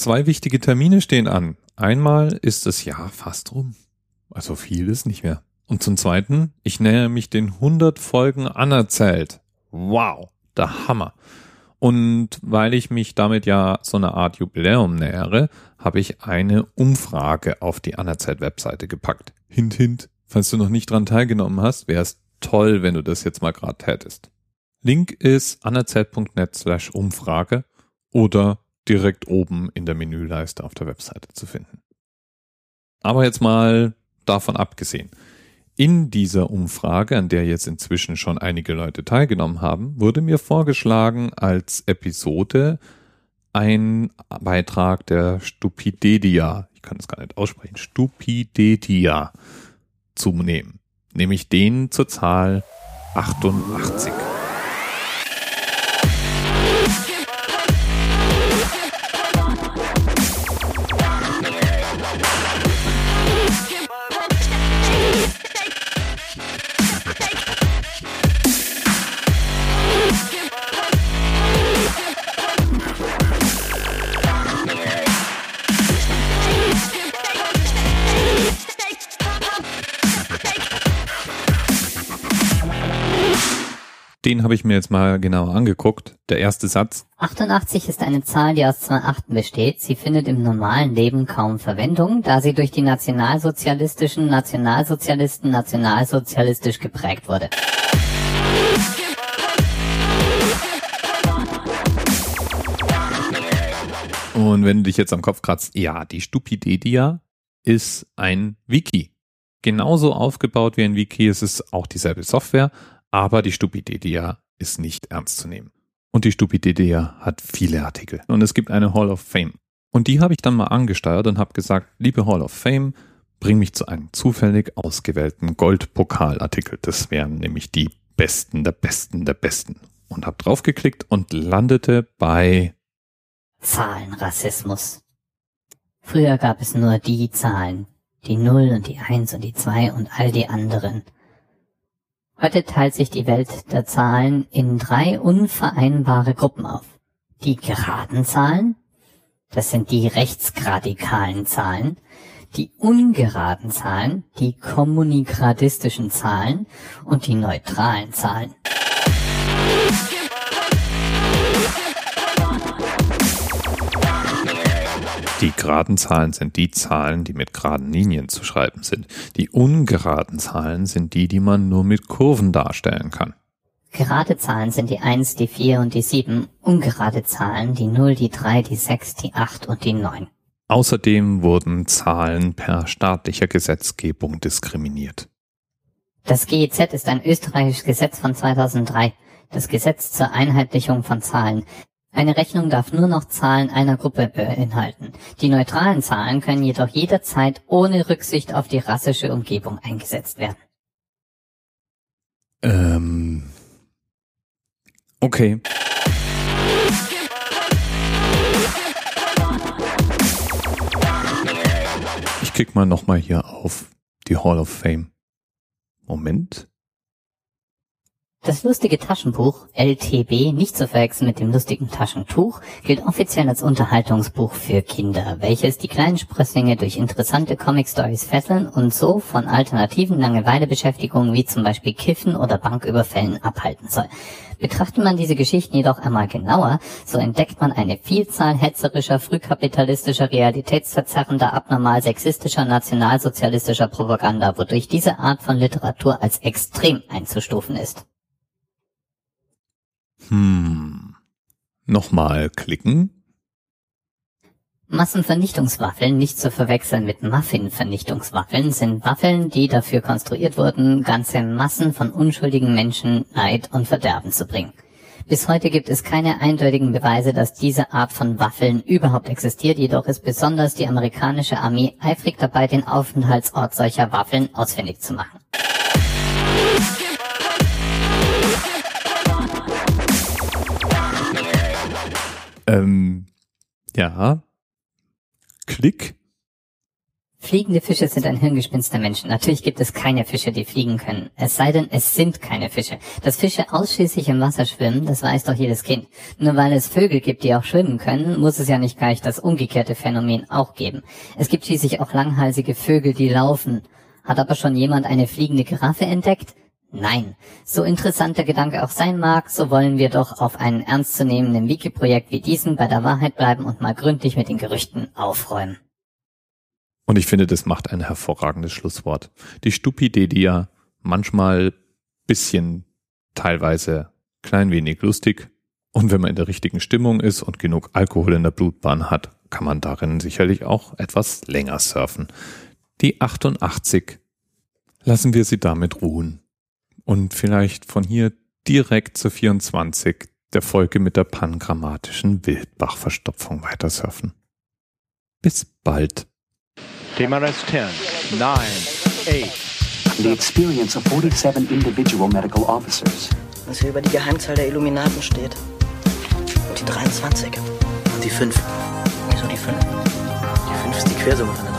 Zwei wichtige Termine stehen an. Einmal ist das Jahr fast rum. Also viel ist nicht mehr. Und zum Zweiten, ich nähe mich den 100 Folgen anerzählt. Wow, der Hammer. Und weil ich mich damit ja so eine Art Jubiläum nähere, habe ich eine Umfrage auf die Anerzählt-Webseite gepackt. Hint, hint. Falls du noch nicht dran teilgenommen hast, wäre es toll, wenn du das jetzt mal gerade tätest. Link ist anerzählt.net slash Umfrage oder direkt oben in der Menüleiste auf der Webseite zu finden. Aber jetzt mal davon abgesehen. In dieser Umfrage, an der jetzt inzwischen schon einige Leute teilgenommen haben, wurde mir vorgeschlagen, als Episode ein Beitrag der Stupidedia, ich kann das gar nicht aussprechen, Stupidedia zu nehmen. Nämlich den zur Zahl 88. Den habe ich mir jetzt mal genauer angeguckt. Der erste Satz. 88 ist eine Zahl, die aus zwei Achten besteht. Sie findet im normalen Leben kaum Verwendung, da sie durch die nationalsozialistischen Nationalsozialisten nationalsozialistisch geprägt wurde. Und wenn du dich jetzt am Kopf kratzt, ja, die Stupidedia ist ein Wiki. Genauso aufgebaut wie ein Wiki, es ist auch dieselbe Software, aber die Stupidedia ist nicht ernst zu nehmen. Und die Stupidedia hat viele Artikel. Und es gibt eine Hall of Fame. Und die habe ich dann mal angesteuert und habe gesagt, liebe Hall of Fame, bring mich zu einem zufällig ausgewählten Goldpokalartikel. Das wären nämlich die besten der besten der besten. Und habe draufgeklickt und landete bei Zahlenrassismus. Früher gab es nur die Zahlen, die Null und die Eins und die Zwei und all die anderen. Heute teilt sich die Welt der Zahlen in drei unvereinbare Gruppen auf. Die geraden Zahlen, das sind die rechtsgradikalen Zahlen, die ungeraden Zahlen, die kommunikradistischen Zahlen und die neutralen Zahlen. Geraden Zahlen sind die Zahlen, die mit geraden Linien zu schreiben sind. Die ungeraden Zahlen sind die, die man nur mit Kurven darstellen kann. Gerade Zahlen sind die 1, die 4 und die 7. Ungerade Zahlen die 0, die 3, die 6, die 8 und die 9. Außerdem wurden Zahlen per staatlicher Gesetzgebung diskriminiert. Das GEZ ist ein österreichisches Gesetz von 2003. Das Gesetz zur Einheitlichung von Zahlen. Eine Rechnung darf nur noch Zahlen einer Gruppe beinhalten. Die neutralen Zahlen können jedoch jederzeit ohne Rücksicht auf die rassische Umgebung eingesetzt werden. Ähm. Okay. Ich klick mal nochmal hier auf die Hall of Fame. Moment. Das lustige Taschenbuch LTB, nicht zu verwechseln mit dem lustigen Taschentuch, gilt offiziell als Unterhaltungsbuch für Kinder, welches die kleinen Sprösslinge durch interessante Comic-Stories fesseln und so von alternativen Langeweilebeschäftigungen wie zum Beispiel Kiffen oder Banküberfällen abhalten soll. Betrachtet man diese Geschichten jedoch einmal genauer, so entdeckt man eine Vielzahl hetzerischer, frühkapitalistischer, realitätsverzerrender, abnormal sexistischer, nationalsozialistischer Propaganda, wodurch diese Art von Literatur als extrem einzustufen ist. Hm. Nochmal klicken. Massenvernichtungswaffeln, nicht zu verwechseln mit Muffin-Vernichtungswaffeln, sind Waffeln, die dafür konstruiert wurden, ganze Massen von unschuldigen Menschen Leid und Verderben zu bringen. Bis heute gibt es keine eindeutigen Beweise, dass diese Art von Waffeln überhaupt existiert, jedoch ist besonders die amerikanische Armee eifrig dabei, den Aufenthaltsort solcher Waffeln ausfindig zu machen. Ähm, ja. Klick. Fliegende Fische sind ein Hirngespinst der Menschen. Natürlich gibt es keine Fische, die fliegen können. Es sei denn, es sind keine Fische. Dass Fische ausschließlich im Wasser schwimmen, das weiß doch jedes Kind. Nur weil es Vögel gibt, die auch schwimmen können, muss es ja nicht gleich das umgekehrte Phänomen auch geben. Es gibt schließlich auch langhalsige Vögel, die laufen. Hat aber schon jemand eine fliegende Giraffe entdeckt? Nein. So interessant der Gedanke auch sein mag, so wollen wir doch auf einen ernstzunehmenden Wiki-Projekt wie diesen bei der Wahrheit bleiben und mal gründlich mit den Gerüchten aufräumen. Und ich finde, das macht ein hervorragendes Schlusswort. Die Stupidee, die ja manchmal bisschen teilweise klein wenig lustig und wenn man in der richtigen Stimmung ist und genug Alkohol in der Blutbahn hat, kann man darin sicherlich auch etwas länger surfen. Die 88 lassen wir sie damit ruhen. Und vielleicht von hier direkt zur 24 der Folge mit der pangrammatischen Wildbachverstopfung weitersurfen. Bis bald. TMRS 10, 9, 8. The experience of 47 individual medical officers. Was hier über die Geheimzahl der Illuminaten steht. Und die 23. Und die 5. Wieso die 5? Die 5 ist die Quersumme von